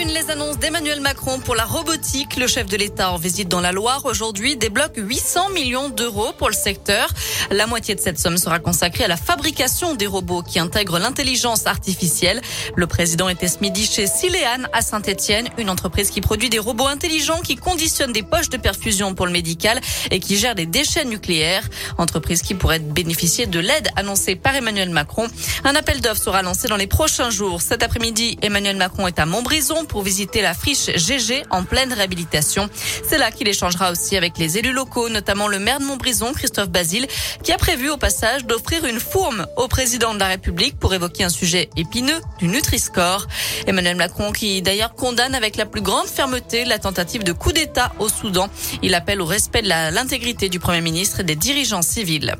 Une, les annonces d'Emmanuel Macron pour la robotique. Le chef de l'État en visite dans la Loire aujourd'hui débloque 800 millions d'euros pour le secteur. La moitié de cette somme sera consacrée à la fabrication des robots qui intègrent l'intelligence artificielle. Le président était ce midi chez Siléane à Saint-Etienne, une entreprise qui produit des robots intelligents qui conditionnent des poches de perfusion pour le médical et qui gère des déchets nucléaires. Entreprise qui pourrait bénéficier de l'aide annoncée par Emmanuel Macron. Un appel d'offres sera lancé dans les prochains jours. Cet après-midi, Emmanuel Macron est à Montbrison pour visiter la friche GG en pleine réhabilitation. C'est là qu'il échangera aussi avec les élus locaux, notamment le maire de Montbrison, Christophe Basile, qui a prévu au passage d'offrir une fourme au président de la République pour évoquer un sujet épineux du Nutri-Score. Emmanuel Macron qui d'ailleurs condamne avec la plus grande fermeté la tentative de coup d'État au Soudan. Il appelle au respect de l'intégrité du Premier ministre et des dirigeants civils.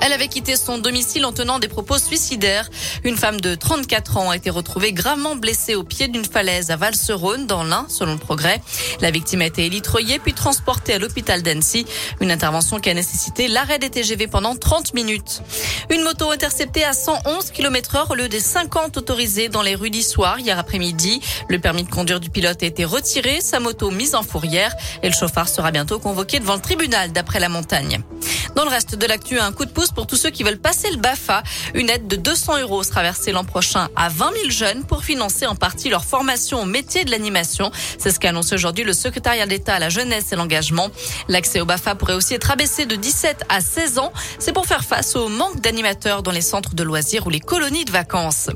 Elle avait quitté son domicile en tenant des propos suicidaires. Une femme de 34 ans a été retrouvée gravement blessée au pied d'une falaise à Valserone, dans l'Ain, selon le progrès. La victime a été élitroyée puis transportée à l'hôpital d'Annecy. Une intervention qui a nécessité l'arrêt des TGV pendant 30 minutes. Une moto interceptée à 111 km heure au lieu des 50 autorisés dans les rues d'Issoire hier après-midi. Le permis de conduire du pilote a été retiré, sa moto mise en fourrière et le chauffard sera bientôt convoqué devant le tribunal d'après la montagne. Dans le reste de l'actu, un coup de pouce pour tous ceux qui veulent passer le BAFA. Une aide de 200 euros sera versée l'an prochain à 20 000 jeunes pour financer en partie leur formation au métier de l'animation. C'est ce qu'annonce aujourd'hui le secrétariat d'État à la jeunesse et l'engagement. L'accès au BAFA pourrait aussi être abaissé de 17 à 16 ans. C'est pour faire face au manque d'animateurs dans les centres de loisirs ou les colonies de vacances.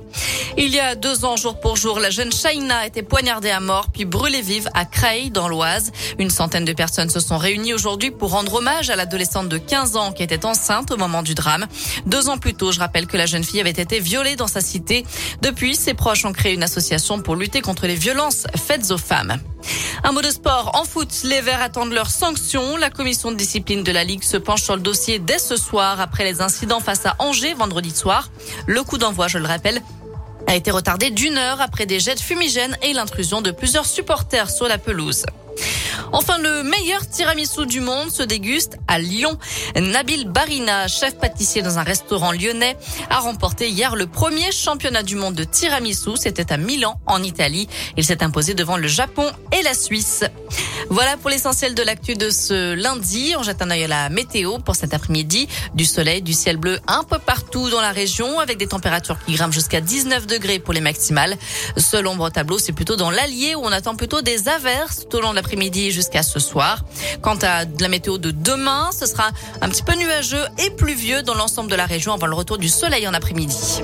Il y a deux ans, jour pour jour, la jeune Shaina a été poignardée à mort puis brûlée vive à Creil, dans l'Oise. Une centaine de personnes se sont réunies aujourd'hui pour rendre hommage à l'adolescente de 15 ans qui était enceinte au moment du drame. Deux ans plus tôt, je rappelle que la jeune fille avait été violée dans sa cité. Depuis, ses proches ont créé une association pour lutter contre les violences faites aux femmes. Un mot de sport. En foot, les Verts attendent leurs sanctions. La commission de discipline de la Ligue se penche sur le dossier dès ce soir après les incidents face à Angers vendredi soir. Le coup d'envoi, je le rappelle, a été retardé d'une heure après des jets de fumigène et l'intrusion de plusieurs supporters sur la pelouse. Enfin, le meilleur tiramisu du monde se déguste à Lyon. Nabil Barina, chef pâtissier dans un restaurant lyonnais, a remporté hier le premier championnat du monde de tiramisu. C'était à Milan, en Italie. Il s'est imposé devant le Japon et la Suisse. Voilà pour l'essentiel de l'actu de ce lundi. On jette un œil à la météo pour cet après-midi. Du soleil, du ciel bleu un peu partout dans la région avec des températures qui grimpent jusqu'à 19 degrés pour les maximales. Seul ombre tableau, c'est plutôt dans l'Allier où on attend plutôt des averses tout au long de l'après-midi jusqu'à ce soir. Quant à la météo de demain, ce sera un petit peu nuageux et pluvieux dans l'ensemble de la région avant le retour du soleil en après-midi.